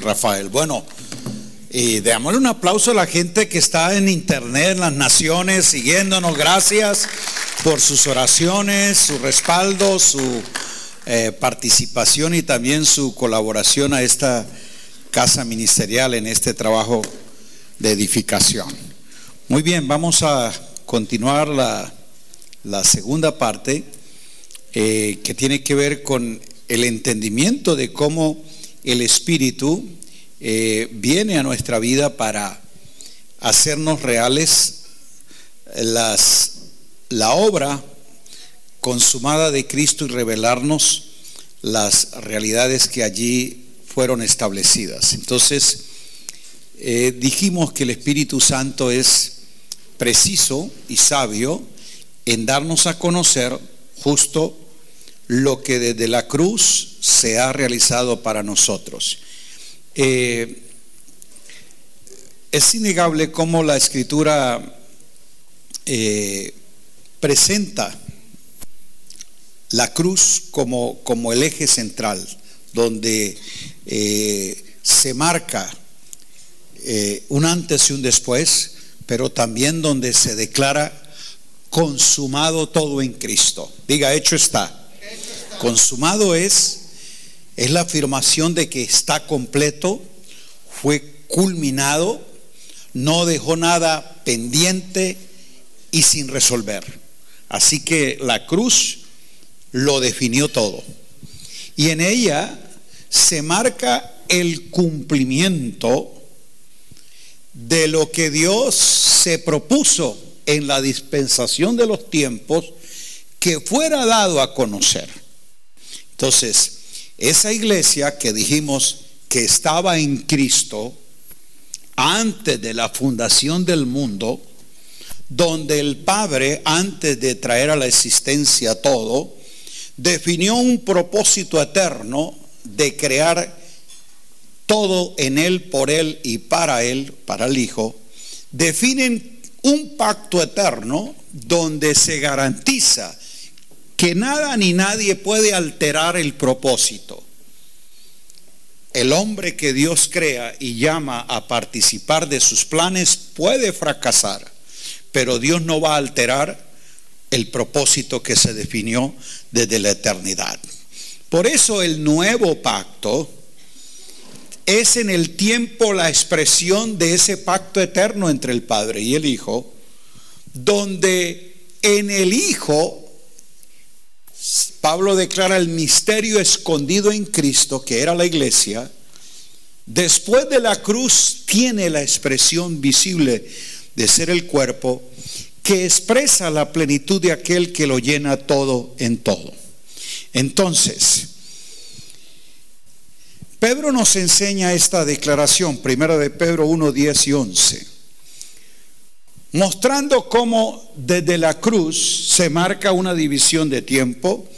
Rafael. Bueno, y démosle un aplauso a la gente que está en internet, en las naciones, siguiéndonos. Gracias por sus oraciones, su respaldo, su eh, participación y también su colaboración a esta casa ministerial en este trabajo de edificación. Muy bien, vamos a continuar la, la segunda parte eh, que tiene que ver con el entendimiento de cómo el Espíritu eh, viene a nuestra vida para hacernos reales las, la obra consumada de Cristo y revelarnos las realidades que allí fueron establecidas. Entonces, eh, dijimos que el Espíritu Santo es preciso y sabio en darnos a conocer justo lo que desde la cruz se ha realizado para nosotros. Eh, es innegable cómo la escritura eh, presenta la cruz como, como, el eje central, donde eh, se marca un antes y un después, pero también donde se declara consumado todo en Cristo. Diga, hecho está. Consumado es es la afirmación de que está completo, fue culminado, no dejó nada pendiente y sin resolver. Así que la cruz lo definió todo. Y en ella se marca el cumplimiento de lo que Dios se propuso en la dispensación de los tiempos que fuera dado a conocer. Entonces, esa iglesia que dijimos que estaba en Cristo antes de la fundación del mundo, donde el Padre, antes de traer a la existencia todo, definió un propósito eterno de crear todo en Él, por Él y para Él, para el Hijo, definen un pacto eterno donde se garantiza que nada ni nadie puede alterar el propósito. El hombre que Dios crea y llama a participar de sus planes puede fracasar, pero Dios no va a alterar el propósito que se definió desde la eternidad. Por eso el nuevo pacto es en el tiempo la expresión de ese pacto eterno entre el Padre y el Hijo, donde en el Hijo Pablo declara el misterio escondido en Cristo, que era la iglesia, después de la cruz tiene la expresión visible de ser el cuerpo, que expresa la plenitud de aquel que lo llena todo en todo. Entonces, Pedro nos enseña esta declaración, primera de Pedro 1, 10 y 11, mostrando cómo desde la cruz se marca una división de tiempo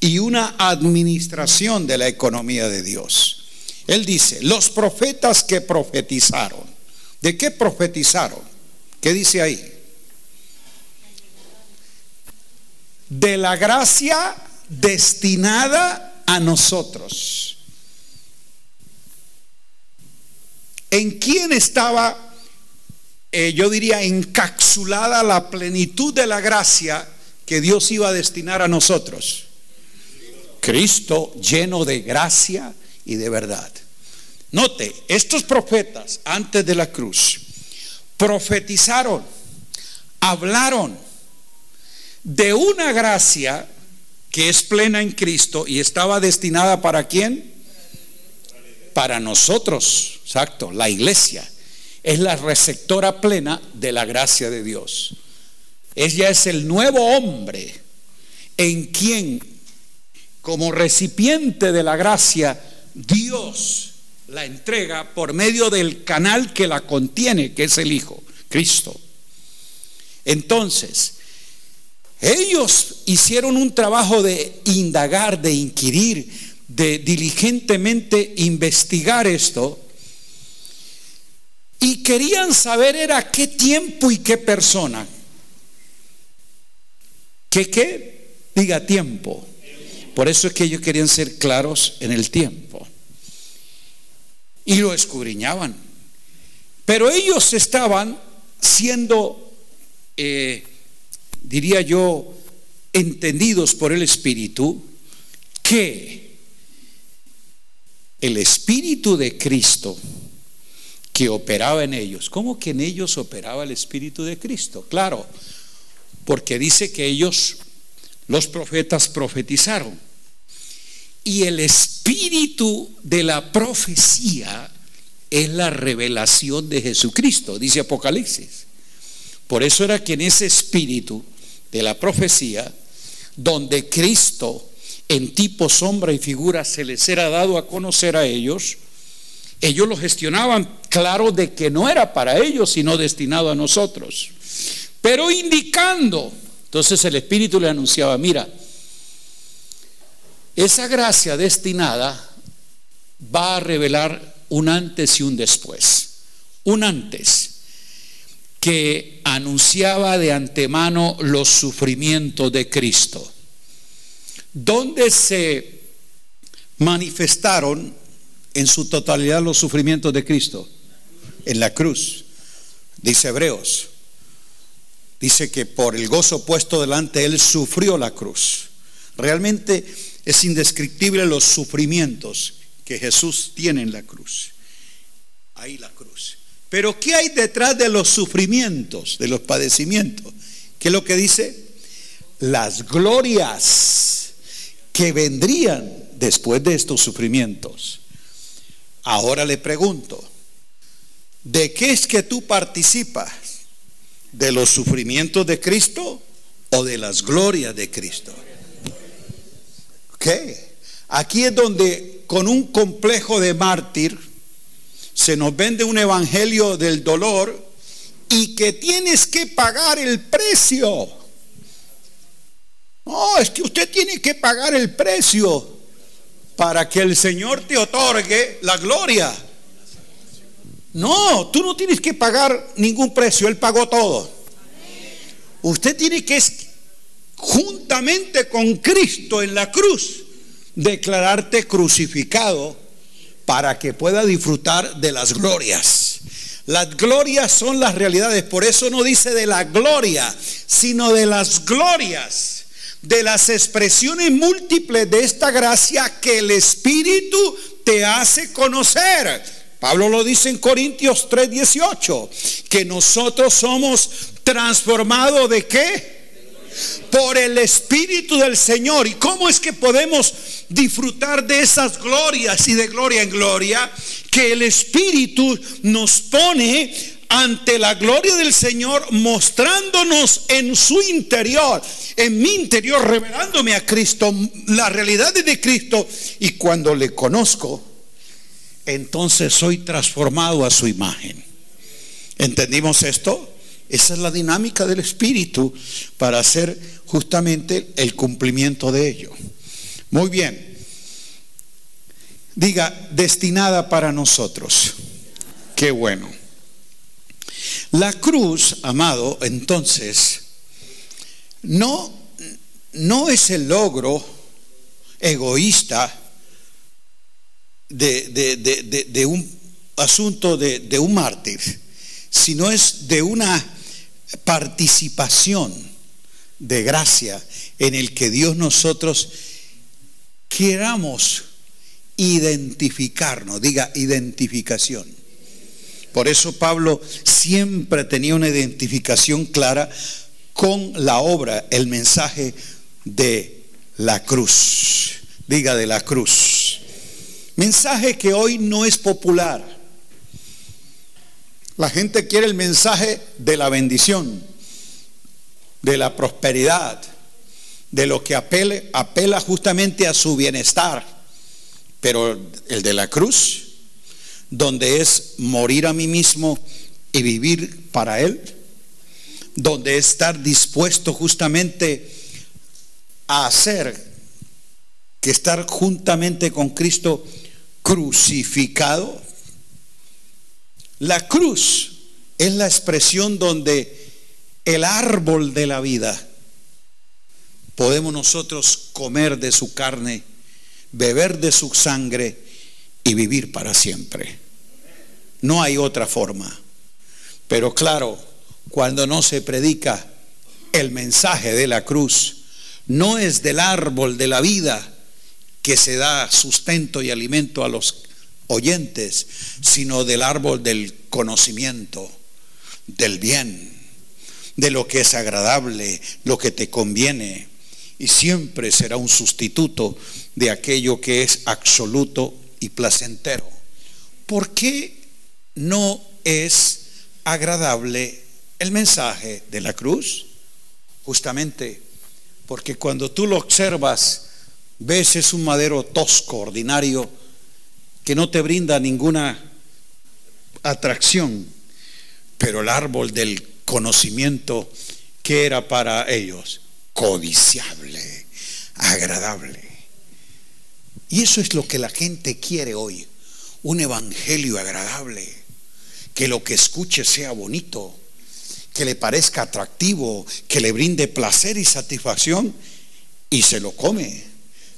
y una administración de la economía de Dios. Él dice, los profetas que profetizaron, ¿de qué profetizaron? ¿Qué dice ahí? De la gracia destinada a nosotros. ¿En quién estaba, eh, yo diría, encapsulada la plenitud de la gracia que Dios iba a destinar a nosotros? Cristo lleno de gracia y de verdad. Note, estos profetas antes de la cruz profetizaron, hablaron de una gracia que es plena en Cristo y estaba destinada para quién? Para nosotros, exacto, la iglesia. Es la receptora plena de la gracia de Dios. Ella es el nuevo hombre en quien como recipiente de la gracia, Dios la entrega por medio del canal que la contiene, que es el Hijo, Cristo. Entonces, ellos hicieron un trabajo de indagar, de inquirir, de diligentemente investigar esto. Y querían saber era qué tiempo y qué persona. ¿Qué qué? Diga tiempo. Por eso es que ellos querían ser claros en el tiempo. y lo escudriñaban. Pero ellos estaban siendo, eh, diría yo, entendidos por el Espíritu que el Espíritu de Cristo que operaba en ellos, ¿cómo que en ellos operaba el Espíritu de Cristo? Claro, porque dice que ellos, los profetas, profetizaron. Y el espíritu de la profecía es la revelación de Jesucristo, dice Apocalipsis. Por eso era que en ese espíritu de la profecía, donde Cristo en tipo, sombra y figura se les era dado a conocer a ellos, ellos lo gestionaban claro de que no era para ellos, sino destinado a nosotros pero indicando. Entonces el Espíritu le anunciaba, mira, esa gracia destinada va a revelar un antes y un después. Un antes que anunciaba de antemano los sufrimientos de Cristo, donde se manifestaron en su totalidad los sufrimientos de Cristo, en la cruz, dice Hebreos. Dice que por el gozo puesto delante él sufrió la cruz. Realmente es indescriptible los sufrimientos que Jesús tiene en la cruz. Ahí la cruz. Pero ¿qué hay detrás de los sufrimientos, de los padecimientos? ¿Qué es lo que dice? Las glorias que vendrían después de estos sufrimientos. Ahora le pregunto, ¿de qué es que tú participas? ¿De los sufrimientos de Cristo o de las glorias de Cristo? Ok. Aquí es donde con un complejo de mártir se nos vende un evangelio del dolor y que tienes que pagar el precio. No, es que usted tiene que pagar el precio para que el Señor te otorgue la gloria. No, tú no tienes que pagar ningún precio, Él pagó todo. Usted tiene que, juntamente con Cristo en la cruz, declararte crucificado para que pueda disfrutar de las glorias. Las glorias son las realidades, por eso no dice de la gloria, sino de las glorias, de las expresiones múltiples de esta gracia que el Espíritu te hace conocer. Pablo lo dice en Corintios 3:18, que nosotros somos transformados de qué? Por el Espíritu del Señor. ¿Y cómo es que podemos disfrutar de esas glorias y de gloria en gloria? Que el Espíritu nos pone ante la gloria del Señor, mostrándonos en su interior, en mi interior, revelándome a Cristo, la realidad de Cristo. Y cuando le conozco, entonces soy transformado a su imagen. ¿Entendimos esto? Esa es la dinámica del Espíritu para hacer justamente el cumplimiento de ello. Muy bien. Diga, destinada para nosotros. Qué bueno. La cruz, amado, entonces, no, no es el logro egoísta de, un asunto de, un mártir, sino es de una participación de gracia en el que Dios nosotros queramos identificarnos, diga identificación. Por eso Pablo siempre tenía una identificación clara con la obra, el mensaje de la cruz. Diga de la cruz. Mensaje que hoy no es popular. La gente quiere el mensaje de la bendición, de la prosperidad, de lo que apela justamente a su bienestar. Pero el de la cruz, donde es morir a mí mismo y vivir para Él, donde es estar dispuesto justamente a hacer que estar juntamente con Cristo crucificado. La cruz es la expresión donde el árbol de la vida podemos nosotros comer de su carne, beber de su sangre y vivir para siempre. No hay otra forma. Pero claro, cuando no se predica el mensaje de la cruz, no es del árbol de la vida que se da sustento y alimento a los oyentes, sino del árbol del conocimiento, del bien, de lo que es agradable, lo que te conviene. Y siempre será un sustituto de aquello que es absoluto y placentero. ¿Por qué no es agradable el mensaje de la cruz? Justamente porque cuando tú lo observas, ves es un madero tosco, ordinario, que no te brinda ninguna atracción, pero el árbol del conocimiento que era para ellos codiciable, agradable. Y eso es lo que la gente quiere hoy, un evangelio agradable, que lo que escuche sea bonito, que le parezca atractivo, que le brinde placer y satisfacción y se lo come.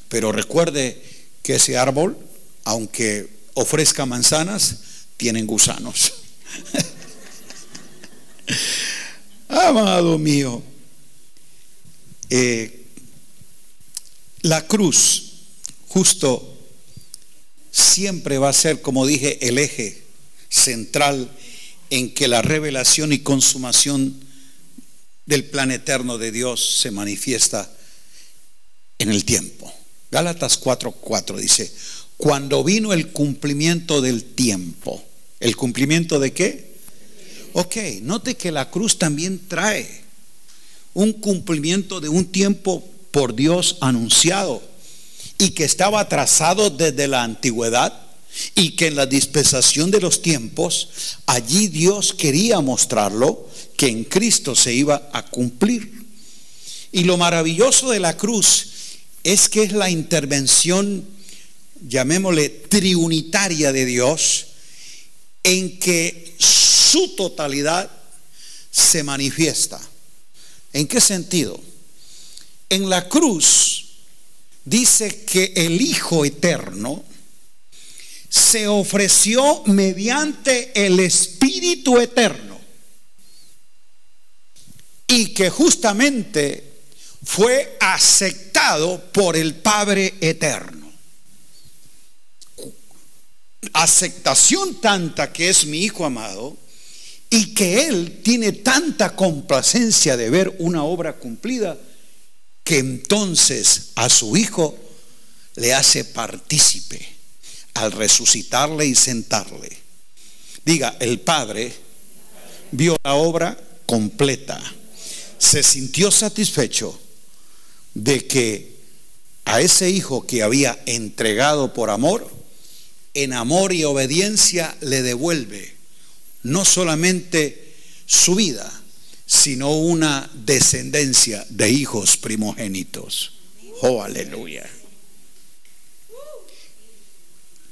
Pero recuerde que ese árbol, aunque ofrezca manzanas, tienen gusanos. Amado mío, eh, la cruz justo siempre va a ser, como dije, el eje central en que la revelación y consumación del plan eterno de Dios se manifiesta en el tiempo. Gálatas 4:4 dice, cuando vino el cumplimiento del tiempo, ¿el cumplimiento de qué? Ok, note que la cruz también trae un cumplimiento de un tiempo por Dios anunciado y que estaba trazado desde la antigüedad y que en la dispensación de los tiempos, allí Dios quería mostrarlo, que en Cristo se iba a cumplir. Y lo maravilloso de la cruz es que es la intervención, llamémosle, triunitaria de Dios, en que su totalidad se manifiesta. ¿En qué sentido? En la cruz dice que el Hijo Eterno, se ofreció mediante el Espíritu Eterno y que justamente fue aceptado por el Padre Eterno. Aceptación tanta que es mi Hijo amado y que Él tiene tanta complacencia de ver una obra cumplida que entonces a su Hijo le hace partícipe al resucitarle y sentarle. Diga, el Padre vio la obra completa, se sintió satisfecho de que a ese hijo que había entregado por amor, en amor y obediencia le devuelve no solamente su vida, sino una descendencia de hijos primogénitos. Oh, aleluya.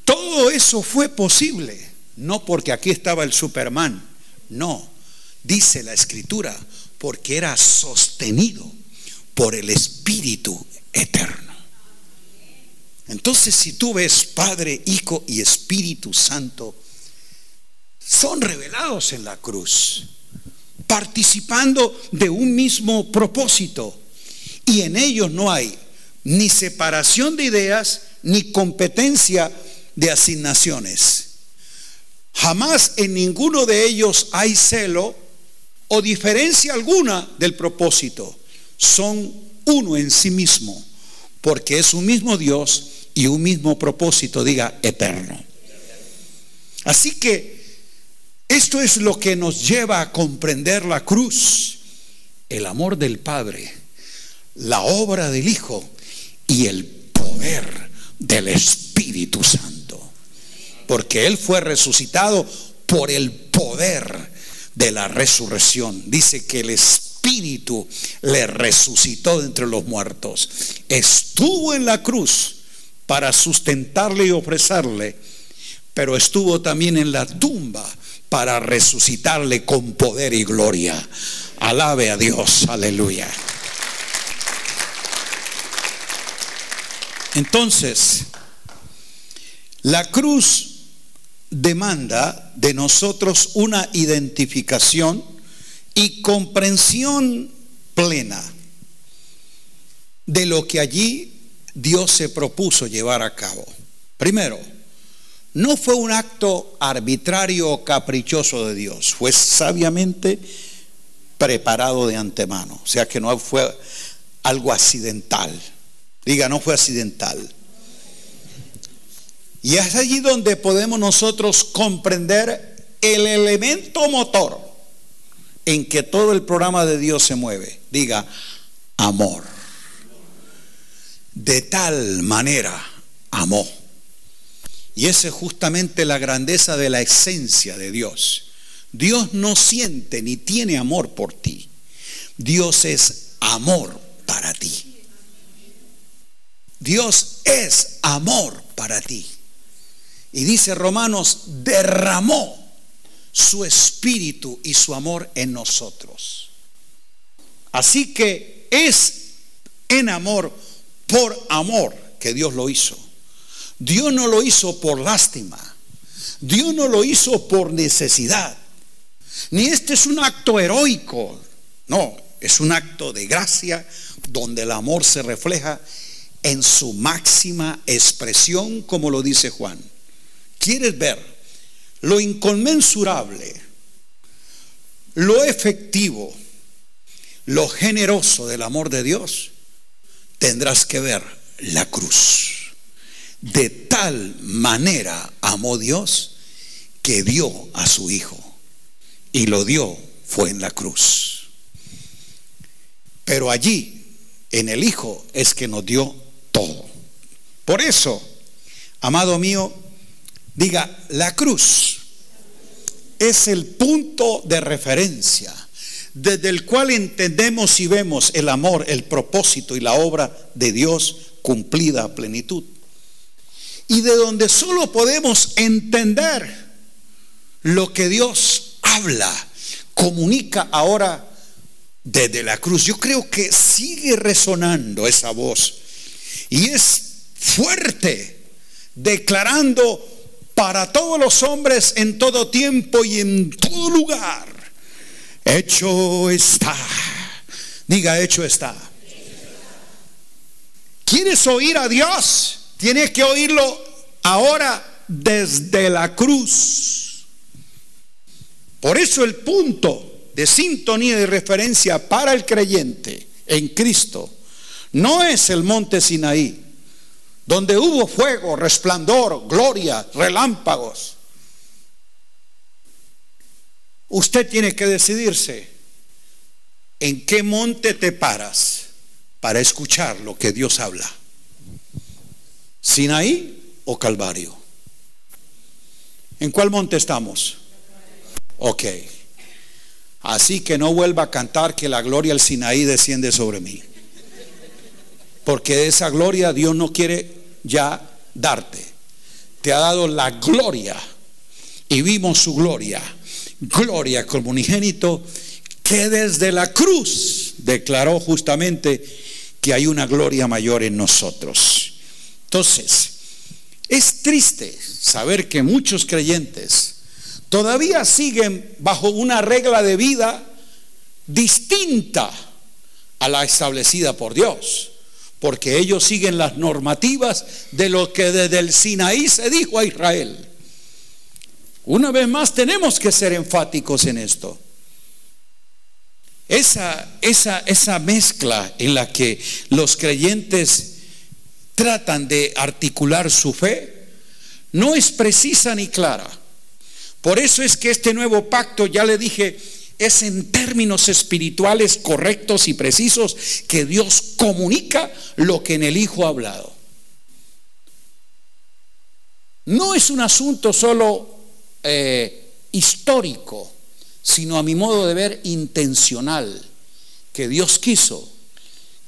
Todo eso fue posible, no porque aquí estaba el Superman, no, dice la escritura, porque era sostenido por el Espíritu eterno. Entonces, si tú ves Padre, Hijo y Espíritu Santo, son revelados en la cruz, participando de un mismo propósito. Y en ellos no hay ni separación de ideas, ni competencia de asignaciones. Jamás en ninguno de ellos hay celo o diferencia alguna del propósito. Son uno en sí mismo, porque es un mismo Dios y un mismo propósito, diga, eterno. Así que esto es lo que nos lleva a comprender la cruz, el amor del Padre, la obra del Hijo y el poder del Espíritu Santo porque Él fue resucitado por el poder de la resurrección. Dice que el Espíritu le resucitó de entre los muertos. Estuvo en la cruz para sustentarle y ofrecerle, pero estuvo también en la tumba para resucitarle con poder y gloria. Alabe a Dios, aleluya. Entonces, la cruz demanda de nosotros una identificación y comprensión plena de lo que allí Dios se propuso llevar a cabo. Primero, no fue un acto arbitrario o caprichoso de Dios, fue sabiamente preparado de antemano, o sea que no fue algo accidental. Diga, no fue accidental. Y es allí donde podemos nosotros comprender el elemento motor en que todo el programa de Dios se mueve. Diga, amor. De tal manera amó. Y esa es justamente la grandeza de la esencia de Dios. Dios no siente ni tiene amor por ti. Dios es amor para ti. Dios es amor para ti. Y dice Romanos, derramó su espíritu y su amor en nosotros. Así que es en amor, por amor, que Dios lo hizo. Dios no lo hizo por lástima. Dios no lo hizo por necesidad. Ni este es un acto heroico. No, es un acto de gracia donde el amor se refleja en su máxima expresión, como lo dice Juan. ¿Quieres ver lo inconmensurable, lo efectivo, lo generoso del amor de Dios? Tendrás que ver la cruz. De tal manera amó Dios que dio a su Hijo. Y lo dio fue en la cruz. Pero allí, en el Hijo, es que nos dio todo. Por eso, amado mío, Diga, la cruz es el punto de referencia desde el cual entendemos y vemos el amor, el propósito y la obra de Dios cumplida a plenitud. Y de donde solo podemos entender lo que Dios habla, comunica ahora desde la cruz. Yo creo que sigue resonando esa voz y es fuerte, declarando para todos los hombres en todo tiempo y en todo lugar. Hecho está. Diga, hecho está. ¿Quieres oír a Dios? Tienes que oírlo ahora desde la cruz. Por eso el punto de sintonía y referencia para el creyente en Cristo no es el monte Sinaí, donde hubo fuego, resplandor, gloria, relámpagos. Usted tiene que decidirse en qué monte te paras para escuchar lo que Dios habla. Sinaí o Calvario. ¿En cuál monte estamos? Ok. Así que no vuelva a cantar que la gloria del Sinaí desciende sobre mí. Porque esa gloria Dios no quiere ya darte. Te ha dado la gloria y vimos su gloria. Gloria como unigénito que desde la cruz declaró justamente que hay una gloria mayor en nosotros. Entonces, es triste saber que muchos creyentes todavía siguen bajo una regla de vida distinta a la establecida por Dios porque ellos siguen las normativas de lo que desde el Sinaí se dijo a Israel. Una vez más tenemos que ser enfáticos en esto. Esa, esa, esa mezcla en la que los creyentes tratan de articular su fe no es precisa ni clara. Por eso es que este nuevo pacto, ya le dije, es en términos espirituales correctos y precisos que Dios comunica lo que en el Hijo ha hablado. No es un asunto solo eh, histórico, sino a mi modo de ver intencional, que Dios quiso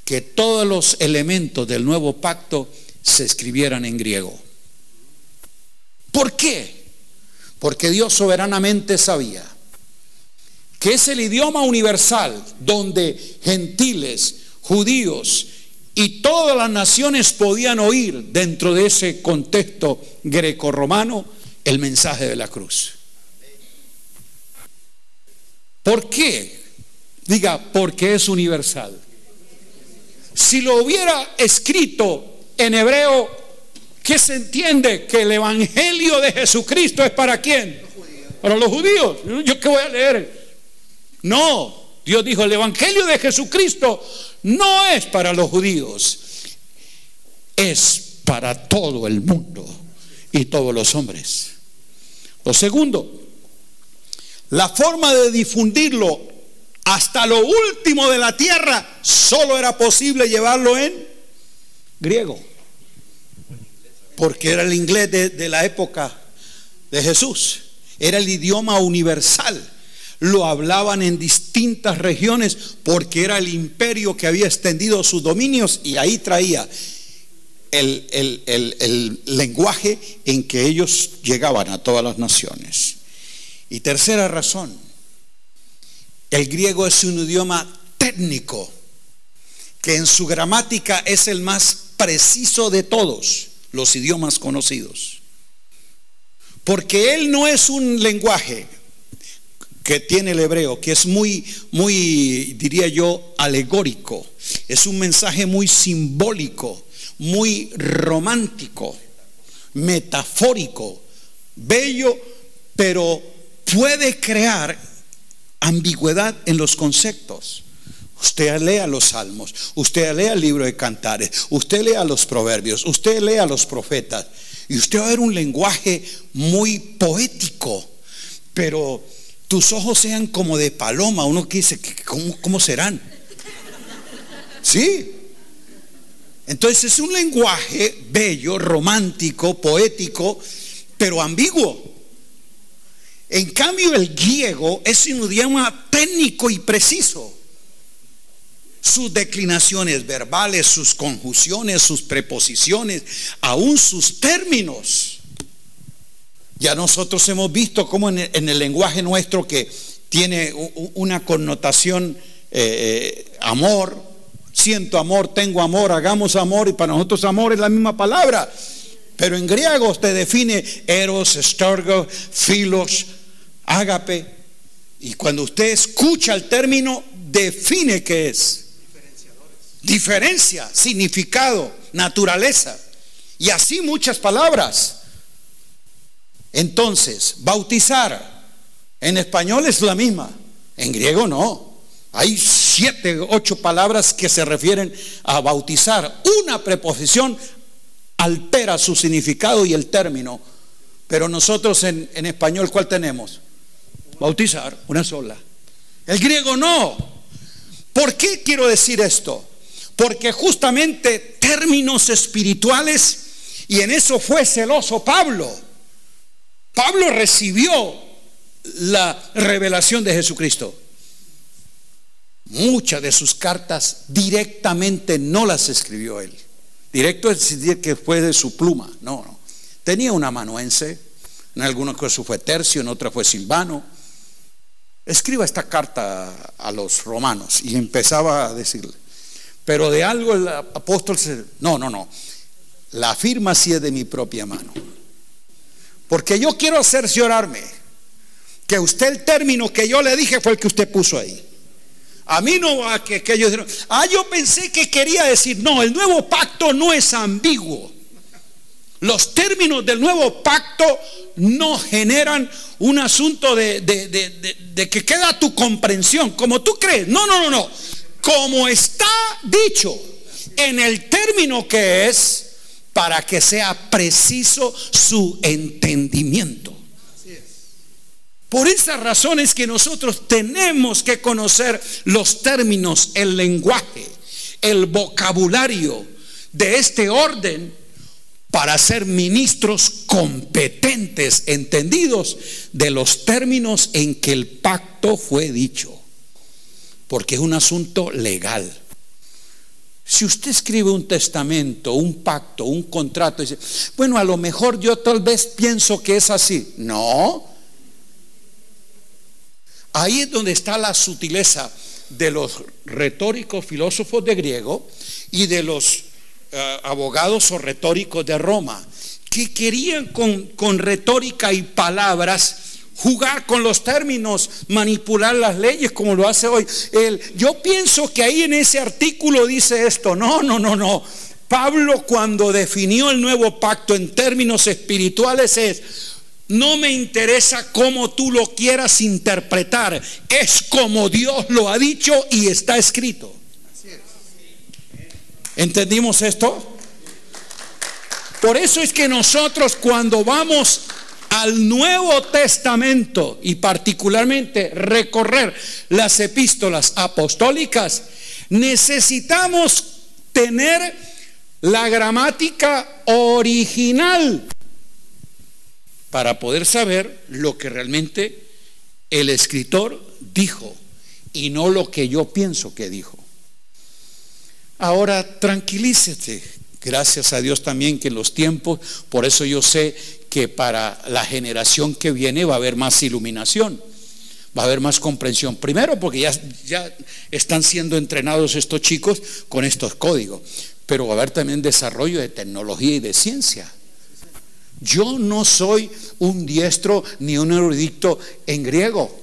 que todos los elementos del nuevo pacto se escribieran en griego. ¿Por qué? Porque Dios soberanamente sabía que es el idioma universal donde gentiles, judíos y todas las naciones podían oír dentro de ese contexto greco-romano el mensaje de la cruz. ¿Por qué? Diga, porque es universal. Si lo hubiera escrito en hebreo, ¿qué se entiende? Que el Evangelio de Jesucristo es para quién? Para los judíos. ¿Yo qué voy a leer? No, Dios dijo, el Evangelio de Jesucristo no es para los judíos, es para todo el mundo y todos los hombres. Lo segundo, la forma de difundirlo hasta lo último de la tierra solo era posible llevarlo en griego, porque era el inglés de, la época de Jesús, era el idioma universal lo hablaban en distintas regiones porque era el imperio que había extendido sus dominios y ahí traía el, lenguaje en que ellos llegaban a todas las naciones. Y tercera razón, el griego es un idioma técnico que en su gramática es el más preciso de todos los idiomas conocidos. Porque él no es un lenguaje, que tiene el hebreo, que es muy, muy, diría yo, alegórico. Es un mensaje muy simbólico, muy romántico, metafórico, bello, pero puede crear ambigüedad en los conceptos. Usted lea los salmos, usted lea el libro de cantares, usted lea los proverbios, usted lea los profetas, y usted va a ver un lenguaje muy poético, pero tus ojos sean como de paloma. Uno que dice, ¿cómo, cómo serán? Sí. Entonces es un lenguaje bello, romántico, poético, pero ambiguo. En cambio, el griego es un idioma técnico y preciso. Sus declinaciones verbales, sus conjunciones, sus preposiciones, aún sus términos ya nosotros hemos visto cómo en el, lenguaje nuestro que tiene una connotación eh, eh, amor, siento amor, tengo amor, hagamos amor y para nosotros amor es la misma palabra. Pero en griego usted define eros, estorgo, filos, ágape. Y cuando usted escucha el término, define qué es. Diferencia, significado, naturaleza. Y así muchas palabras. Entonces, bautizar en español es la misma, en griego no. Hay siete, ocho palabras que se refieren a bautizar. Una preposición altera su significado y el término. Pero nosotros en, en español, ¿cuál tenemos? Bautizar, una sola. El griego no. ¿Por qué quiero decir esto? Porque justamente términos espirituales, y en eso fue celoso Pablo Pablo recibió la revelación de Jesucristo. Muchas de sus cartas directamente no las escribió él. Directo es decir que fue de su pluma. No, no. Tenía un amanuense. En algunos casos fue Tercio, en otras fue Silvano. Escriba esta carta a los romanos. Y empezaba a decirle. Pero de algo el apóstol se... No, no, no. La firma sí es de mi propia mano. Porque yo quiero cerciorarme que usted el término que yo le dije fue el que usted puso ahí. A mí no va que, que ellos dijeron, ah, yo pensé que quería decir, no, el nuevo pacto no es ambiguo. Los términos del nuevo pacto no generan un asunto de, de, que queda tu comprensión, como tú crees. No, no, no, no. Como está dicho en el término que es, para que sea preciso su entendimiento. Por esas razones que nosotros tenemos que conocer los términos, el lenguaje, el vocabulario de este orden para ser ministros competentes, entendidos de los términos en que el pacto fue dicho. Porque es un asunto legal. Si usted escribe un testamento, un pacto, un contrato, dice, bueno, a lo mejor yo tal vez pienso que es así. No. Ahí es donde está la sutileza de los retóricos filósofos de griego y de los eh, abogados o retóricos de Roma, que querían con, retórica y palabras jugar con los términos, manipular las leyes como lo hace hoy. Yo pienso que ahí en ese artículo dice esto, no, no, no, no. Pablo cuando definió el nuevo pacto en términos espirituales es, no me interesa cómo tú lo quieras interpretar, es como Dios lo ha dicho y está escrito. ¿Entendimos esto? Por eso es que nosotros cuando vamos al Nuevo Testamento y particularmente recorrer las epístolas apostólicas, necesitamos tener la gramática original para poder saber lo que realmente el escritor dijo y no lo que yo pienso que dijo. Ahora tranquilícete, gracias a Dios también que en los tiempos, por eso yo sé que para la generación que viene va a haber más iluminación, va a haber más comprensión. Primero porque ya, ya están siendo entrenados estos chicos con estos códigos, pero va a haber también desarrollo de tecnología y de ciencia. Yo no soy un diestro ni un erudito en griego,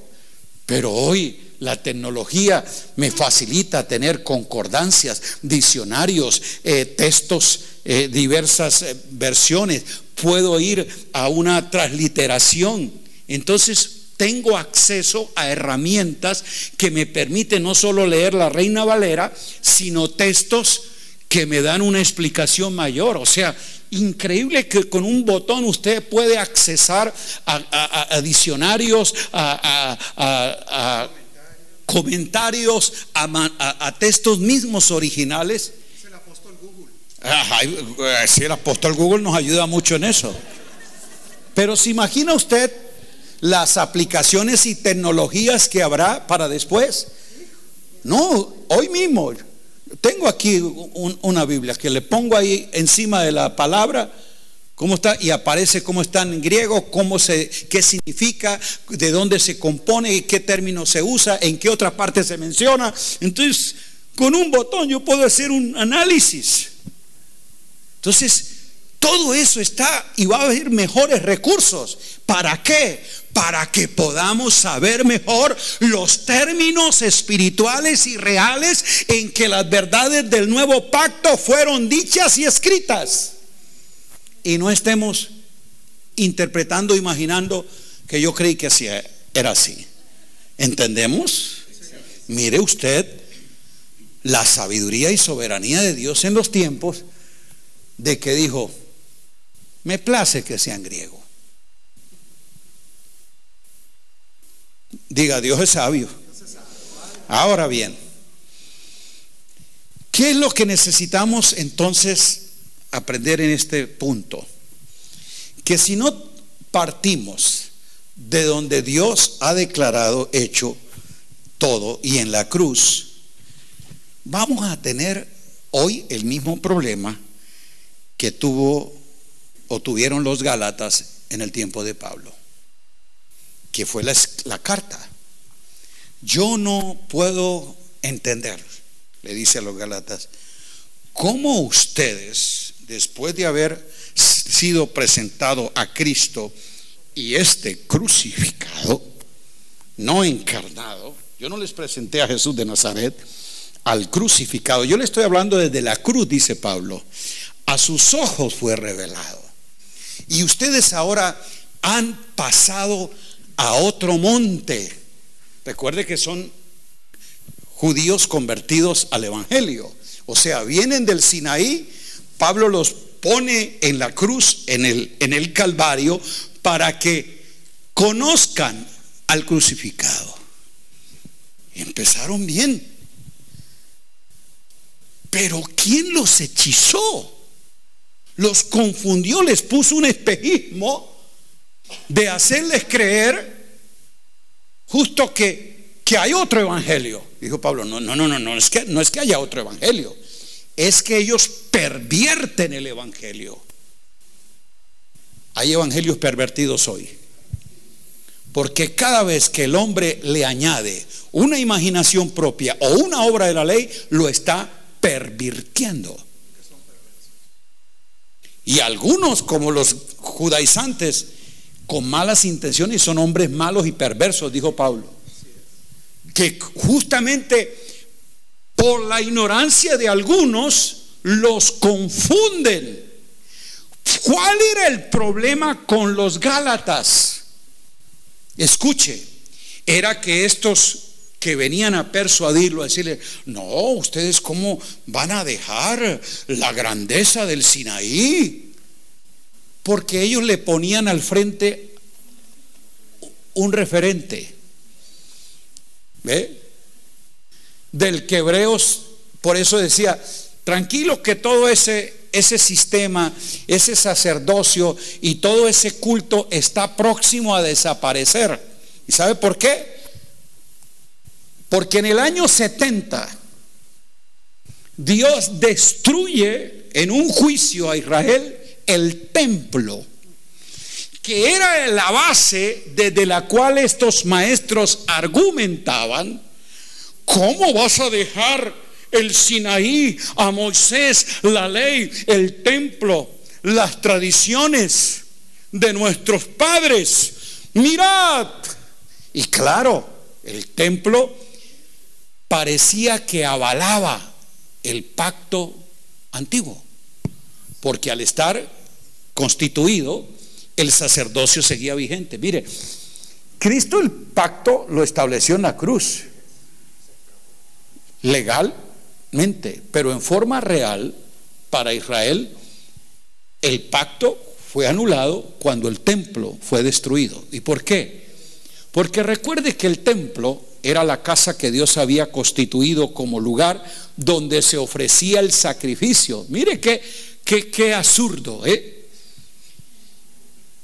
pero hoy la tecnología me facilita tener concordancias, diccionarios, eh, textos, eh, diversas eh, versiones. Puedo ir a una transliteración. Entonces tengo acceso a herramientas que me permiten no solo leer la Reina Valera, sino textos que me dan una explicación mayor. O sea, increíble que con un botón usted puede accesar a, diccionarios, a, comentarios, a, textos mismos originales. Es el apóstol Google. Eh, sí, el apóstol Google nos ayuda mucho en eso. Pero se imagina usted las aplicaciones y tecnologías que habrá para después. No, hoy mismo tengo aquí una Biblia que le pongo ahí encima de la palabra, cómo está, y aparece cómo está en griego, cómo se, qué significa, de dónde se compone, qué término se usa, en qué otra parte se menciona. Entonces, con un botón yo puedo hacer un análisis. Entonces, todo eso está y va a haber mejores recursos. ¿Para qué? Para que podamos saber mejor los términos espirituales y reales en que las verdades del nuevo pacto fueron dichas y escritas. Y no estemos interpretando, imaginando que yo creí que así era así. ¿Entendemos? Mire usted la sabiduría y soberanía de Dios en los tiempos de que dijo, me place que sean griegos. Diga, Dios es sabio. Ahora bien, ¿qué es lo que necesitamos entonces aprender en este punto? Que si no partimos de donde Dios ha declarado hecho todo y en la cruz, vamos a tener hoy el mismo problema que tuvo o tuvieron los Gálatas en el tiempo de Pablo, que fue la, carta. Yo no puedo entender, le dice a los Gálatas, cómo ustedes, después de haber sido presentado a Cristo y este crucificado, no encarnado, yo no les presenté a Jesús de Nazaret, al crucificado, yo le estoy hablando desde la cruz, dice Pablo, a sus ojos fue revelado. Y ustedes ahora han pasado a otro monte. Recuerde que son judíos convertidos al Evangelio. O sea, vienen del Sinaí, Pablo los pone en la cruz, en el, en el Calvario, para que conozcan al crucificado. empezaron bien. Pero ¿quién los hechizó? Los confundió, les puso un espejismo de hacerles creer justo que, que hay otro evangelio. Dijo Pablo, no, no, no, no, no es, que, no es que haya otro evangelio, es que ellos pervierten el evangelio. Hay evangelios pervertidos hoy. Porque cada vez que el hombre le añade una imaginación propia o una obra de la ley, lo está pervirtiendo. Y algunos, como los judaizantes, con malas intenciones, son hombres malos y perversos, dijo Pablo. Que justamente por la ignorancia de algunos los confunden. ¿Cuál era el problema con los Gálatas? Escuche, era que estos que venían a persuadirlo, a decirle, no, ustedes cómo van a dejar la grandeza del Sinaí. Porque ellos le ponían al frente un referente. ¿Ve? Del que Hebreos, por eso decía, tranquilos que todo ese, ese sistema, ese sacerdocio y todo ese culto está próximo a desaparecer. ¿Y sabe por qué? Porque en el año 70 Dios destruye en un juicio a Israel el templo, que era la base desde la cual estos maestros argumentaban, ¿cómo vas a dejar el Sinaí, a Moisés, la ley, el templo, las tradiciones de nuestros padres? Mirad. Y claro, el templo parecía que avalaba el pacto antiguo, porque al estar constituido, el sacerdocio seguía vigente. Mire, Cristo el pacto lo estableció en la cruz, legalmente, pero en forma real, para Israel, el pacto fue anulado cuando el templo fue destruido. ¿Y por qué? Porque recuerde que el templo era la casa que Dios había constituido como lugar donde se ofrecía el sacrificio. Mire qué, qué, qué absurdo, ¿eh?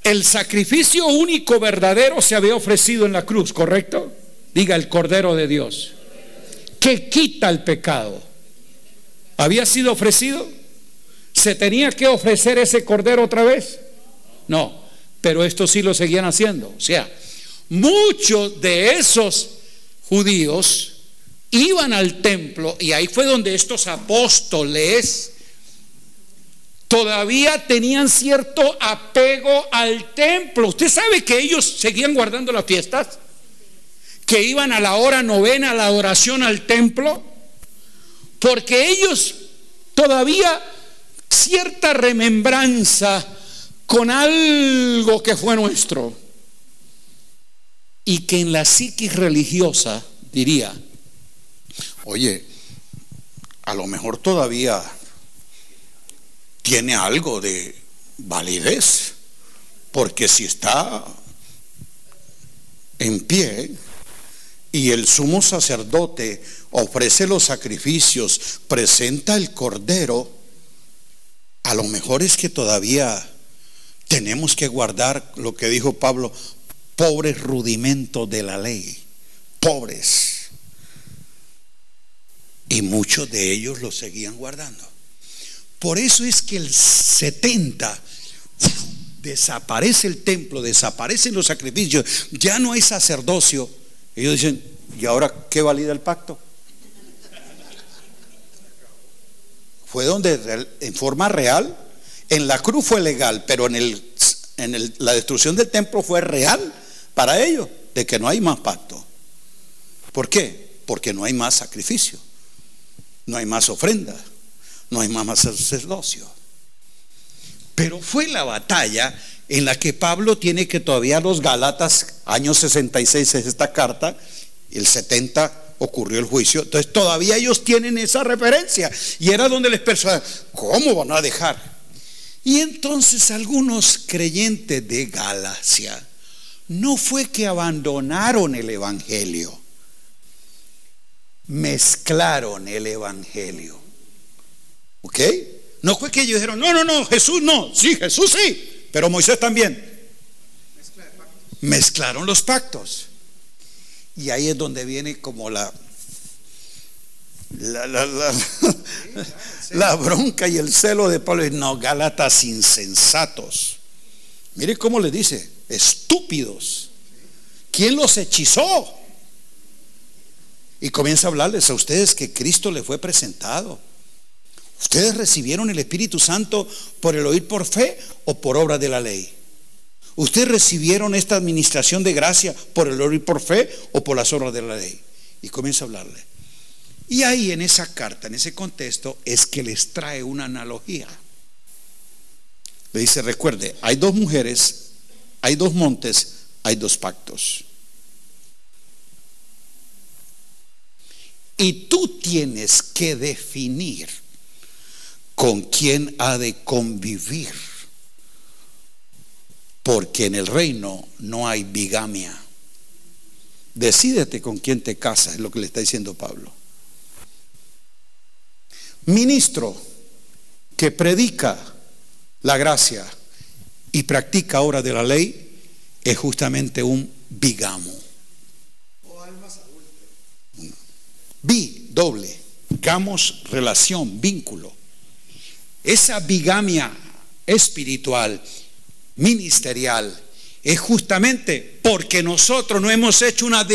El sacrificio único verdadero se había ofrecido en la cruz, ¿correcto? Diga el Cordero de Dios, que quita el pecado. ¿Había sido ofrecido? ¿Se tenía que ofrecer ese Cordero otra vez? No, pero esto sí lo seguían haciendo. O sea, muchos de esos iban al templo y ahí fue donde estos apóstoles todavía tenían cierto apego al templo. ¿Usted sabe que ellos seguían guardando las fiestas? Que iban a la hora novena a la adoración al templo. Porque ellos todavía cierta remembranza con algo que fue nuestro y que en la psiquis religiosa diría, oye, a lo mejor todavía tiene algo de validez, porque si está en pie y el sumo sacerdote ofrece los sacrificios, presenta el cordero, a lo mejor es que todavía tenemos que guardar lo que dijo Pablo, pobres rudimentos de la ley, pobres. Y muchos de ellos lo seguían guardando. Por eso es que el 70 desaparece el templo, desaparecen los sacrificios, ya no hay sacerdocio. Ellos dicen, ¿y ahora qué valida el pacto? Fue donde en forma real, en la cruz fue legal, pero en, el, en la destrucción del templo fue real para ellos de que no hay más pacto. ¿Por qué? Porque no hay más sacrificio, no hay más ofrenda, no hay más sacerdocio. Pero fue la batalla en la que Pablo tiene que todavía los Galatas, año 66 es esta carta, el 70 ocurrió el juicio, entonces todavía ellos tienen esa referencia y era donde les persuadían, ¿cómo van a dejar? Y entonces algunos creyentes de Galacia, no fue que abandonaron el Evangelio, mezclaron el Evangelio. ¿Ok? No fue que ellos dijeron, no, no, no, Jesús no, sí, Jesús sí, pero Moisés también. Mezclaron los pactos. Y ahí es donde viene como la, la, la, bronca y el celo de Pablo. No, Gálatas insensatos. Mire cómo le dice, estúpidos. ¿Quién los hechizó? Y comienza a hablarles a ustedes que Cristo le fue presentado. ¿Ustedes recibieron el Espíritu Santo por el oír por fe o por obra de la ley? ¿Ustedes recibieron esta administración de gracia por el oír por fe o por las obras de la ley? Y comienza a hablarle. Y ahí en esa carta, en ese contexto, es que les trae una analogía. Le dice, recuerde, hay dos mujeres, hay dos montes, hay dos pactos. Y tú tienes que definir con quién ha de convivir. Porque en el reino no hay bigamia. Decídete con quién te casas, es lo que le está diciendo Pablo. Ministro que predica la gracia y practica ahora de la ley es justamente un bigamo. Bi, doble. Gamos, relación, vínculo. Esa bigamia espiritual, ministerial, es justamente porque nosotros no hemos hecho una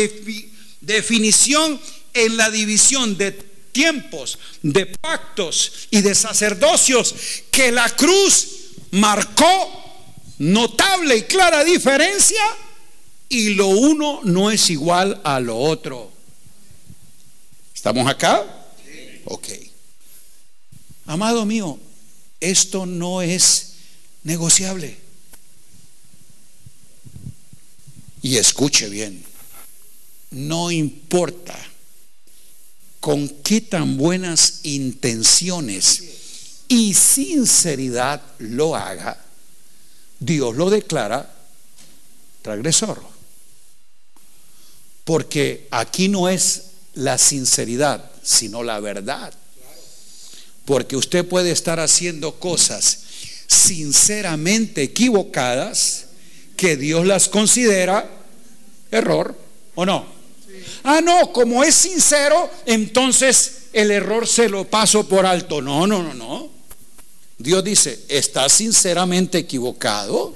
definición en la división de tiempos, de pactos y de sacerdocios que la cruz marcó notable y clara diferencia y lo uno no es igual a lo otro. ¿Estamos acá? Ok. Amado mío, esto no es negociable. Y escuche bien, no importa con qué tan buenas intenciones y sinceridad lo haga, Dios lo declara transgresor. Porque aquí no es la sinceridad, sino la verdad. Porque usted puede estar haciendo cosas sinceramente equivocadas que Dios las considera error o no. Ah, no, como es sincero, entonces el error se lo paso por alto. No, no, no, no. Dios dice, estás sinceramente equivocado.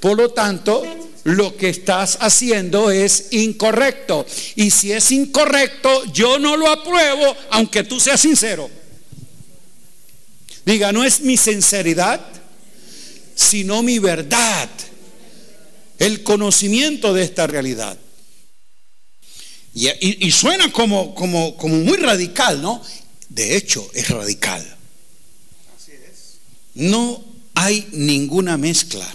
Por lo tanto, lo que estás haciendo es incorrecto. Y si es incorrecto, yo no lo apruebo, aunque tú seas sincero. Diga, no es mi sinceridad, sino mi verdad, el conocimiento de esta realidad. Y, suena como, muy radical, ¿no? De hecho, es radical. No hay ninguna mezcla.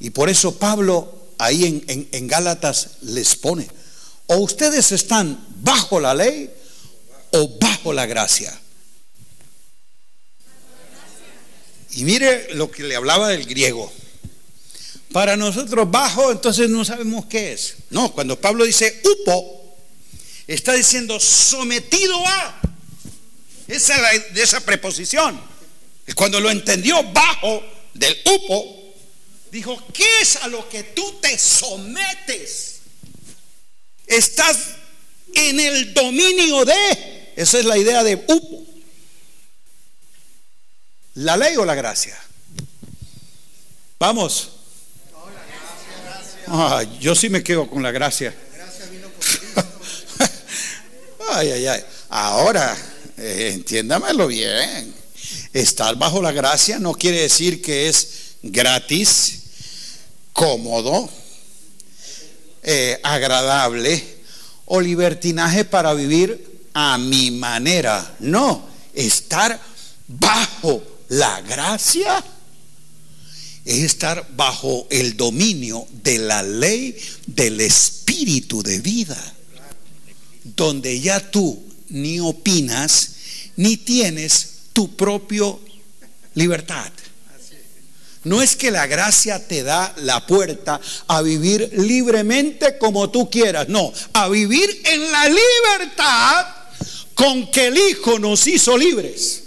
Y por eso Pablo ahí en, Gálatas les pone, o ustedes están bajo la ley o bajo la gracia. Y mire lo que le hablaba del griego. Para nosotros bajo, entonces no sabemos qué es. No, cuando Pablo dice upo, está diciendo sometido a. Esa es la, esa preposición. Y cuando lo entendió bajo del upo, Dijo, ¿qué es a lo que tú te sometes? Estás en el dominio de. Esa es la idea de Upo. ¿La ley o la gracia? Vamos. Ah, yo sí me quedo con la gracia. ay, ay, ay. Ahora, eh, entiéndamelo bien. Estar bajo la gracia no quiere decir que es gratis cómodo, eh, agradable o libertinaje para vivir a mi manera. No, estar bajo la gracia es estar bajo el dominio de la ley del espíritu de vida, donde ya tú ni opinas ni tienes tu propio libertad. No es que la gracia te da la puerta a vivir libremente como tú quieras, no, a vivir en la libertad con que el Hijo nos hizo libres.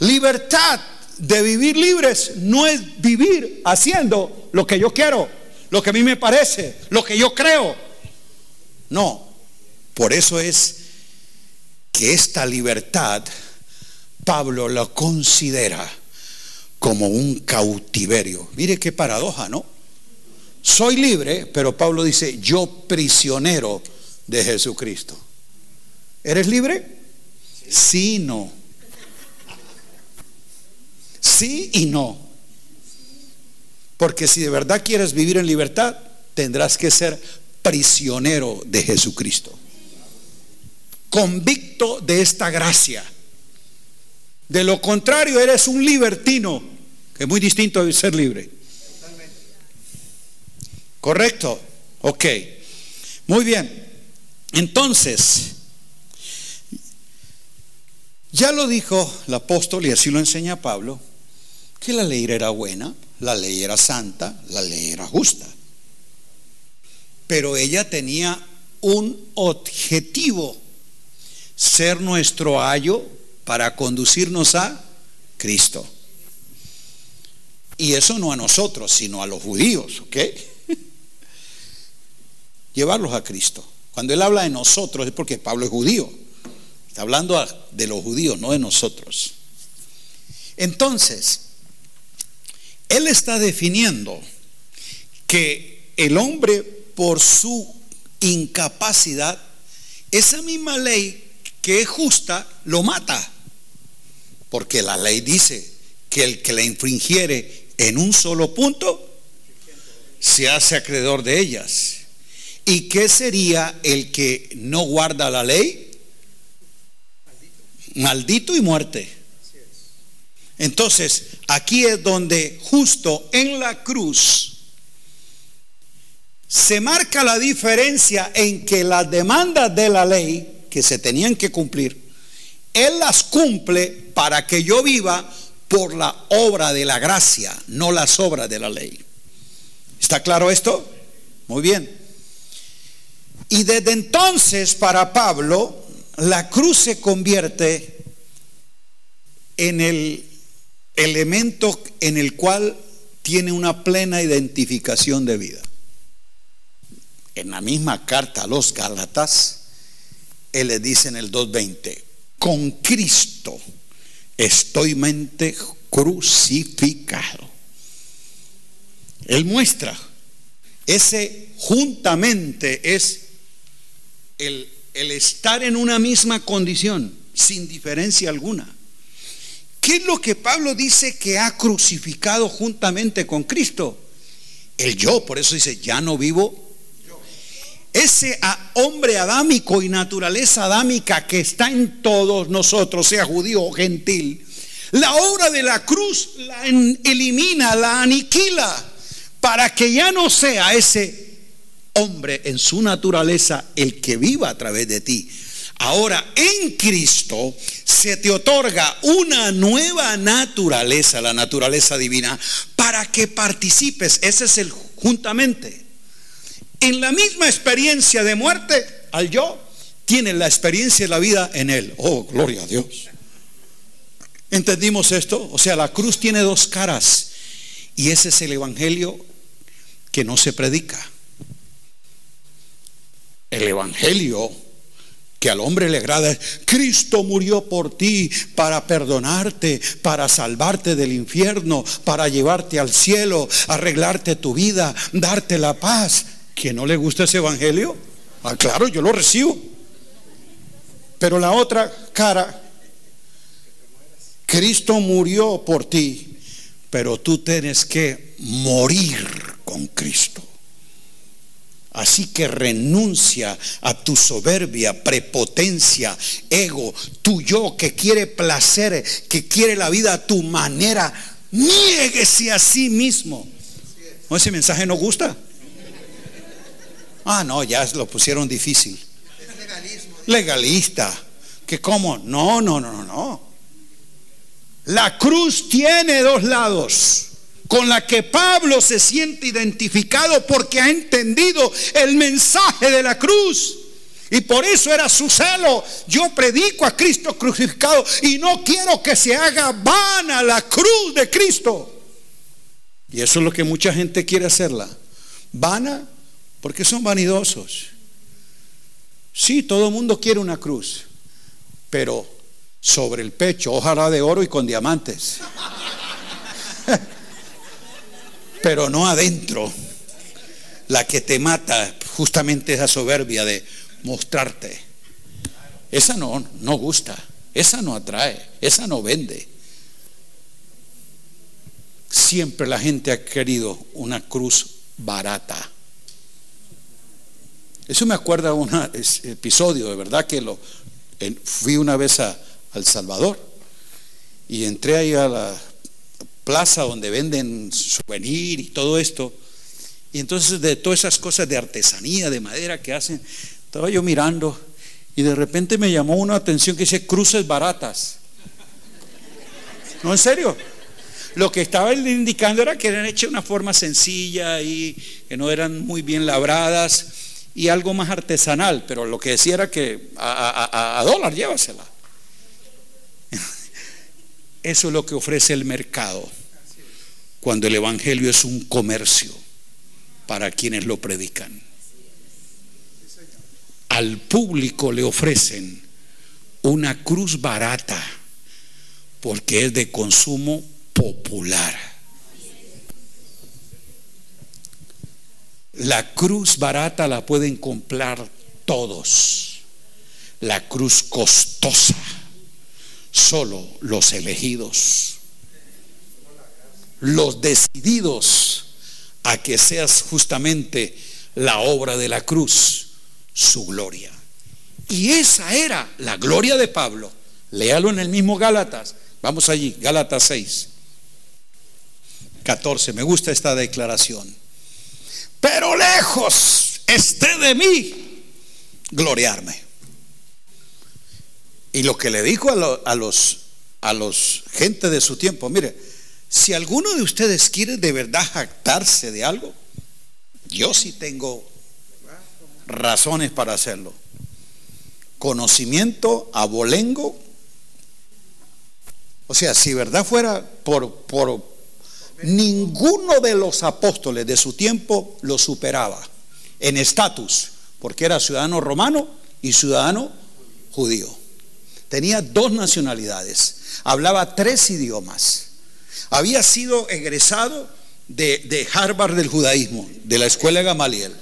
Libertad de vivir libres no es vivir haciendo lo que yo quiero, lo que a mí me parece, lo que yo creo. No, por eso es que esta libertad Pablo lo considera como un cautiverio. Mire qué paradoja, ¿no? Soy libre, pero Pablo dice, yo prisionero de Jesucristo. ¿Eres libre? sí no. Sí y no. Porque si de verdad quieres vivir en libertad, tendrás que ser prisionero de Jesucristo. Convicto de esta gracia. De lo contrario, eres un libertino, que es muy distinto de ser libre. ¿Correcto? Ok. Muy bien. Entonces, ya lo dijo el apóstol y así lo enseña Pablo, que la ley era buena, la ley era santa, la ley era justa. Pero ella tenía un objetivo, ser nuestro ayo para conducirnos a Cristo. Y eso no a nosotros, sino a los judíos, ¿ok? Llevarlos a Cristo. Cuando él habla de nosotros es porque Pablo es judío. Está hablando de los judíos, no de nosotros. Entonces, él está definiendo que el hombre por su incapacidad, esa misma ley que es justa, lo mata. Porque la ley dice que el que la infringiere en un solo punto, se hace acreedor de ellas. ¿Y qué sería el que no guarda la ley? Maldito y muerte. Entonces, aquí es donde justo en la cruz se marca la diferencia en que las demandas de la ley que se tenían que cumplir, Él las cumple para que yo viva por la obra de la gracia, no las obras de la ley. ¿Está claro esto? Muy bien. Y desde entonces para Pablo, la cruz se convierte en el elemento en el cual tiene una plena identificación de vida. En la misma carta a los Gálatas, él le dice en el 2.20, con Cristo estoy mente crucificado. Él muestra, ese juntamente es el, el estar en una misma condición, sin diferencia alguna. ¿Qué es lo que Pablo dice que ha crucificado juntamente con Cristo? El yo, por eso dice, ya no vivo. Ese hombre adámico y naturaleza adámica que está en todos nosotros, sea judío o gentil, la obra de la cruz la elimina, la aniquila, para que ya no sea ese hombre en su naturaleza el que viva a través de ti, Ahora, en Cristo se te otorga una nueva naturaleza, la naturaleza divina, para que participes, ese es el juntamente. En la misma experiencia de muerte, al yo, tiene la experiencia de la vida en él. Oh, gloria a Dios. ¿Entendimos esto? O sea, la cruz tiene dos caras y ese es el evangelio que no se predica. El evangelio que al hombre le agrada Cristo murió por ti para perdonarte, para salvarte del infierno, para llevarte al cielo, arreglarte tu vida, darte la paz. ¿Que no le gusta ese evangelio? Ah, claro, yo lo recibo. Pero la otra cara, Cristo murió por ti, pero tú tienes que morir con Cristo. Así que renuncia a tu soberbia, prepotencia, ego, tu yo que quiere placer, que quiere la vida a tu manera. Niéguese a sí mismo. ¿No ese mensaje no gusta? Ah, no, ya lo pusieron difícil. Legalista. ¿Que cómo? No, no, no, no, no. La cruz tiene dos lados con la que Pablo se siente identificado porque ha entendido el mensaje de la cruz. Y por eso era su celo. Yo predico a Cristo crucificado y no quiero que se haga vana la cruz de Cristo. Y eso es lo que mucha gente quiere hacerla. Vana porque son vanidosos. Sí, todo el mundo quiere una cruz, pero sobre el pecho, ojalá de oro y con diamantes. pero no adentro. La que te mata justamente esa soberbia de mostrarte. Esa no, no gusta. esa no atrae, esa no vende. Siempre la gente ha querido una cruz barata. Eso me acuerda un episodio, de verdad que lo fui una vez a El Salvador y entré ahí a la plaza donde venden souvenir y todo esto. Y entonces de todas esas cosas de artesanía, de madera que hacen, estaba yo mirando y de repente me llamó una atención que dice cruces baratas. No, en serio. Lo que estaba indicando era que eran hechas de una forma sencilla y que no eran muy bien labradas y algo más artesanal, pero lo que decía era que a, a dólar llévasela. Eso es lo que ofrece el mercado cuando el Evangelio es un comercio para quienes lo predican. Al público le ofrecen una cruz barata porque es de consumo popular. La cruz barata la pueden comprar todos. La cruz costosa solo los elegidos, los decididos a que seas justamente la obra de la cruz, su gloria. Y esa era la gloria de Pablo. Léalo en el mismo Gálatas. Vamos allí, Gálatas 6, 14. Me gusta esta declaración. Pero lejos esté de mí gloriarme. Y lo que le dijo a, los a los gente de su tiempo, mire, si alguno de ustedes quiere de verdad jactarse de algo, yo sí tengo razones para hacerlo. Conocimiento abolengo. O sea, si verdad fuera por, por ninguno de los apóstoles de su tiempo lo superaba en estatus, porque era ciudadano romano y ciudadano judío. Tenía dos nacionalidades, hablaba tres idiomas. Había sido egresado de, Harvard del judaísmo, de la escuela Gamaliel.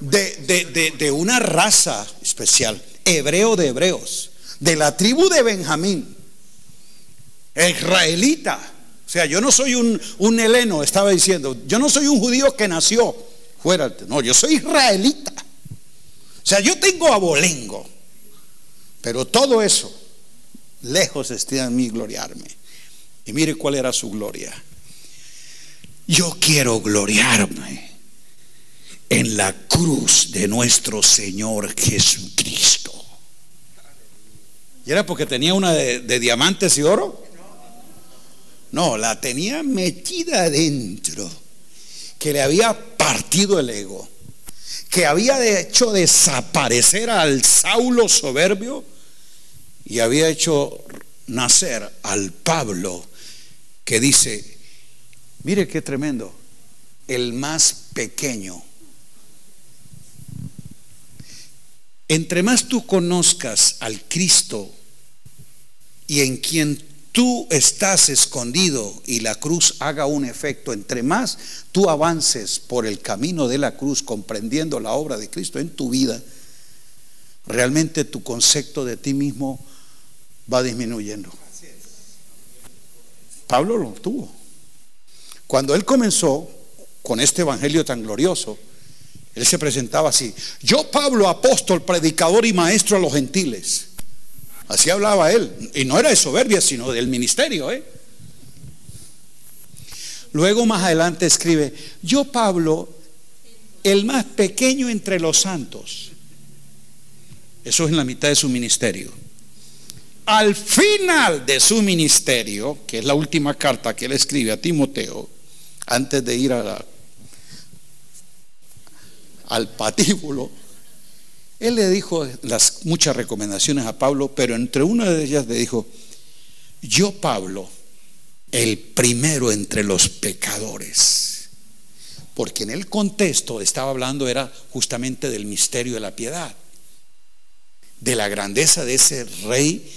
De, de, una raza especial, hebreo de hebreos, de la tribu de Benjamín, israelita. O sea, yo no soy un, un heleno, estaba diciendo, yo no soy un judío que nació fuera, no, yo soy israelita. O sea, yo tengo abolengo, pero todo eso, lejos esté de mí gloriarme. Y mire cuál era su gloria. Yo quiero gloriarme en la cruz de nuestro Señor Jesucristo. ¿Y era porque tenía una de diamantes y oro? No, la tenía metida adentro, que le había partido el ego que había hecho desaparecer al Saulo soberbio y había hecho nacer al Pablo que dice, mire qué tremendo, el más pequeño. Entre más tú conozcas al Cristo y en quien tú estás escondido y la cruz haga un efecto, entre más tú avances por el camino de la cruz comprendiendo la obra de Cristo en tu vida, realmente tu concepto de ti mismo va disminuyendo. Pablo lo tuvo. Cuando él comenzó con este evangelio tan glorioso, él se presentaba así, yo Pablo, apóstol, predicador y maestro a los gentiles. Así hablaba él. Y no era de soberbia, sino del ministerio. ¿eh? Luego más adelante escribe, yo Pablo, el más pequeño entre los santos. Eso es en la mitad de su ministerio. Al final de su ministerio, que es la última carta que él escribe a Timoteo, antes de ir al patíbulo, él le dijo las muchas recomendaciones a Pablo, pero entre una de ellas le dijo, yo Pablo, el primero entre los pecadores, porque en el contexto estaba hablando era justamente del misterio de la piedad, de la grandeza de ese rey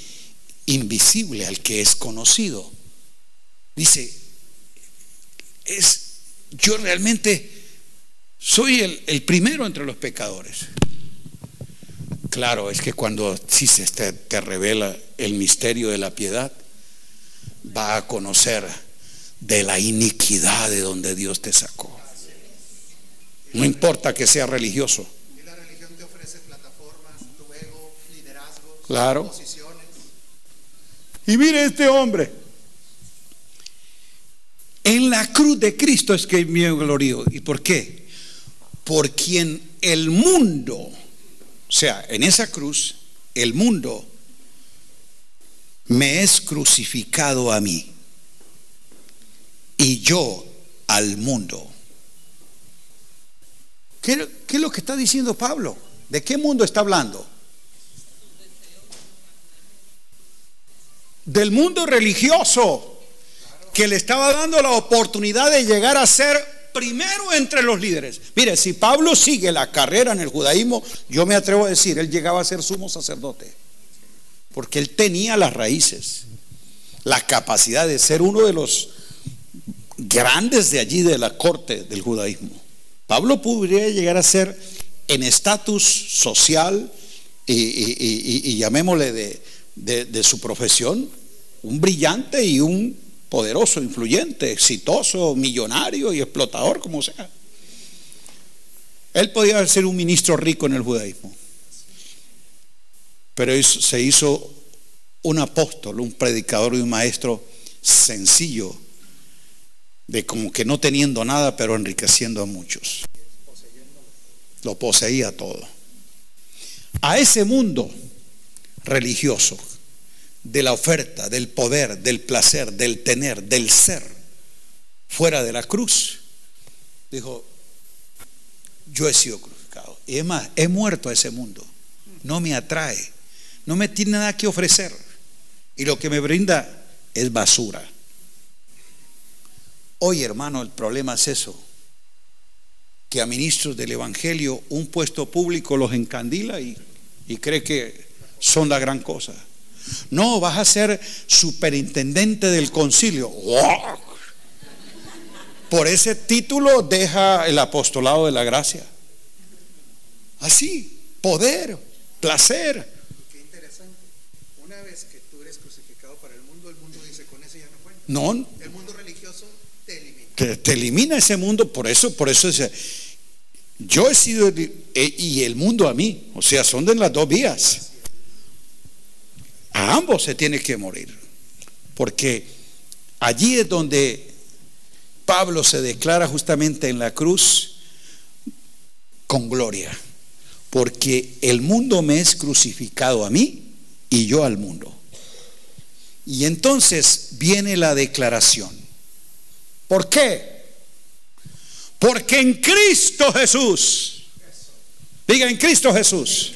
invisible al que es conocido. Dice, es, yo realmente soy el, el primero entre los pecadores. Claro, es que cuando sí se te, te revela el misterio de la piedad, va a conocer de la iniquidad de donde Dios te sacó. No importa que sea religioso. Y la religión te ofrece plataformas, tu ego, liderazgos, Claro. posiciones. Y mire este hombre. En la cruz de Cristo es que me glorio. ¿Y por qué? Por quien el mundo, o sea, en esa cruz, el mundo me es crucificado a mí y yo al mundo. ¿Qué, es lo que está diciendo Pablo? ¿De qué mundo está hablando? Del mundo religioso que le estaba dando la oportunidad de llegar a ser primero entre los líderes. Mire, si Pablo sigue la carrera en el judaísmo, yo me atrevo a decir, él llegaba a ser sumo sacerdote, porque él tenía las raíces, la capacidad de ser uno de los grandes de allí de la corte del judaísmo. Pablo podría llegar a ser en estatus social y, llamémosle de su profesión, un brillante y un poderoso, influyente, exitoso, millonario y explotador, como sea. Él podía ser un ministro rico en el judaísmo, pero se hizo un apóstol, un predicador y un maestro sencillo, de como que no teniendo nada, pero enriqueciendo a muchos. Lo poseía todo. A ese mundo religioso, de la oferta, del poder, del placer, del tener, del ser, fuera de la cruz, dijo, yo he sido crucificado. Y es más, he muerto a ese mundo. No me atrae. No me tiene nada que ofrecer. Y lo que me brinda es basura. Hoy, hermano, el problema es eso. Que a ministros del Evangelio un puesto público los encandila y, y cree que son la gran cosa. No, vas a ser superintendente del concilio. Por ese título deja el apostolado de la gracia. Así, poder, placer. Qué interesante. Una vez que tú eres crucificado para el mundo, el mundo dice, con ese ya no cuenta. No, El mundo religioso te elimina. te, te elimina ese mundo, por eso, por eso dice, yo he sido eh, y el mundo a mí, o sea, son de las dos vías. Ambos se tiene que morir, porque allí es donde Pablo se declara justamente en la cruz con gloria, porque el mundo me es crucificado a mí y yo al mundo. Y entonces viene la declaración. ¿Por qué? Porque en Cristo Jesús, diga en Cristo Jesús,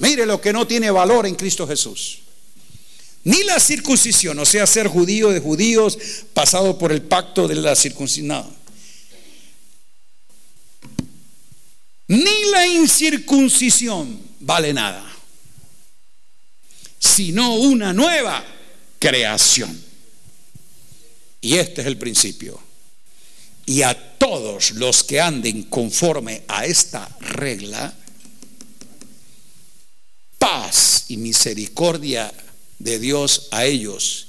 mire lo que no tiene valor en Cristo Jesús. Ni la circuncisión, o sea, ser judío de judíos, pasado por el pacto de la circuncisión. no. Ni la incircuncisión vale nada, sino una nueva creación. Y este es el principio. Y a todos los que anden conforme a esta regla, paz y misericordia de Dios a ellos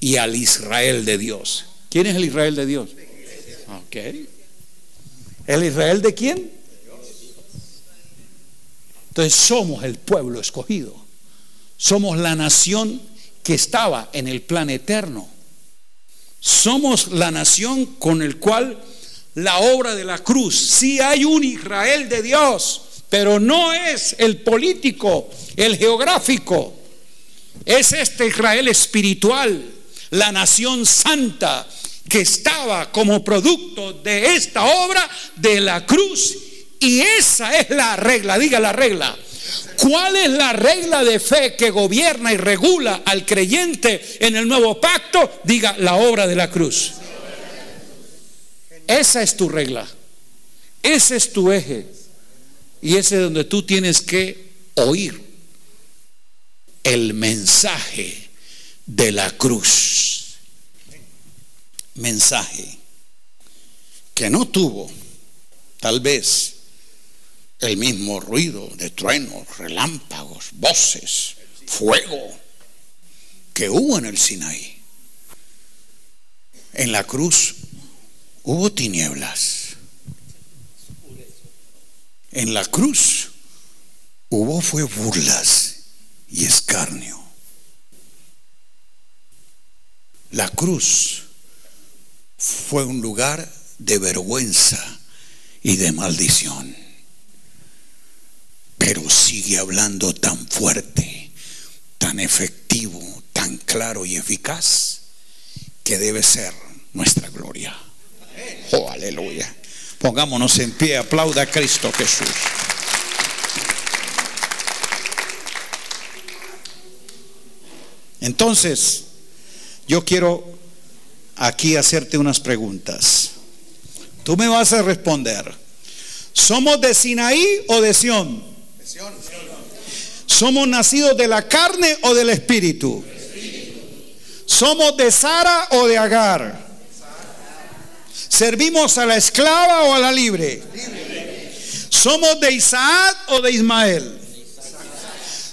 y al Israel de Dios. ¿Quién es el Israel de Dios? Ok. ¿El Israel de quién? Entonces somos el pueblo escogido. Somos la nación que estaba en el plan eterno. Somos la nación con el cual la obra de la cruz, sí hay un Israel de Dios, pero no es el político, el geográfico. Es este Israel espiritual, la nación santa que estaba como producto de esta obra de la cruz. Y esa es la regla, diga la regla. ¿Cuál es la regla de fe que gobierna y regula al creyente en el nuevo pacto? Diga la obra de la cruz. Esa es tu regla. Ese es tu eje. Y ese es donde tú tienes que oír el mensaje de la cruz. Mensaje que no tuvo, tal vez, el mismo ruido de truenos, relámpagos, voces, fuego que hubo en el Sinaí. En la cruz hubo tinieblas. En la cruz hubo fue burlas y escarnio. La cruz fue un lugar de vergüenza y de maldición. Pero sigue hablando tan fuerte, tan efectivo, tan claro y eficaz que debe ser nuestra gloria. Oh, aleluya. Pongámonos en pie, aplauda a Cristo Jesús. Entonces, yo quiero aquí hacerte unas preguntas. Tú me vas a responder. ¿Somos de Sinaí o de Sión? ¿Somos nacidos de la carne o del espíritu? ¿Somos de Sara o de Agar? ¿Servimos a la esclava o a la libre? ¿Somos de Isaac o de Ismael?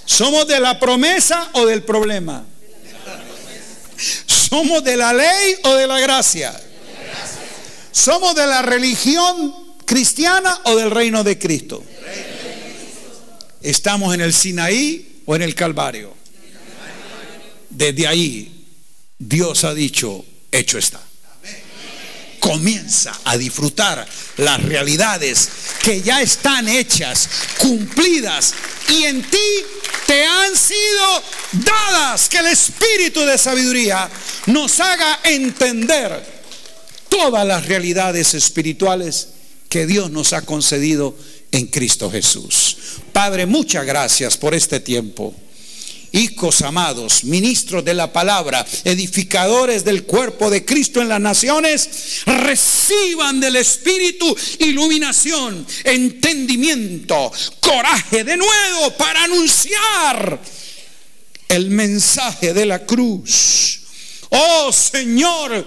¿Somos de la promesa o del problema? ¿Somos de la ley o de la gracia? ¿Somos de la religión cristiana o del reino de Cristo? ¿Estamos en el Sinaí o en el Calvario? Desde ahí Dios ha dicho, hecho está. Comienza a disfrutar las realidades que ya están hechas, cumplidas y en ti te han sido dadas. Que el espíritu de sabiduría nos haga entender todas las realidades espirituales que Dios nos ha concedido en Cristo Jesús. Padre, muchas gracias por este tiempo. Hijos amados, ministros de la palabra, edificadores del cuerpo de Cristo en las naciones, reciban del Espíritu iluminación, entendimiento, coraje de nuevo para anunciar el mensaje de la cruz. Oh Señor,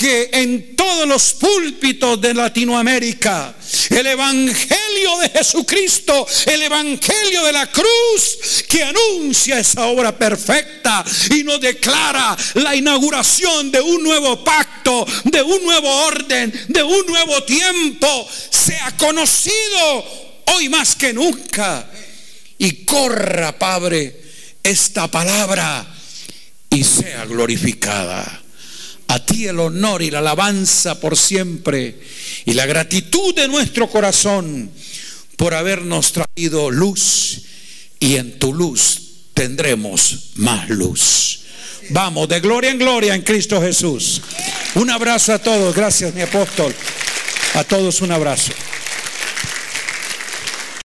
que en todos los púlpitos de Latinoamérica el Evangelio de Jesucristo, el Evangelio de la cruz, que anuncia esa obra perfecta y nos declara la inauguración de un nuevo pacto, de un nuevo orden, de un nuevo tiempo, sea conocido hoy más que nunca. Y corra, Padre, esta palabra y sea glorificada. A ti el honor y la alabanza por siempre y la gratitud de nuestro corazón por habernos traído luz y en tu luz tendremos más luz. Vamos, de gloria en gloria en Cristo Jesús. Un abrazo a todos. Gracias, mi apóstol. A todos un abrazo.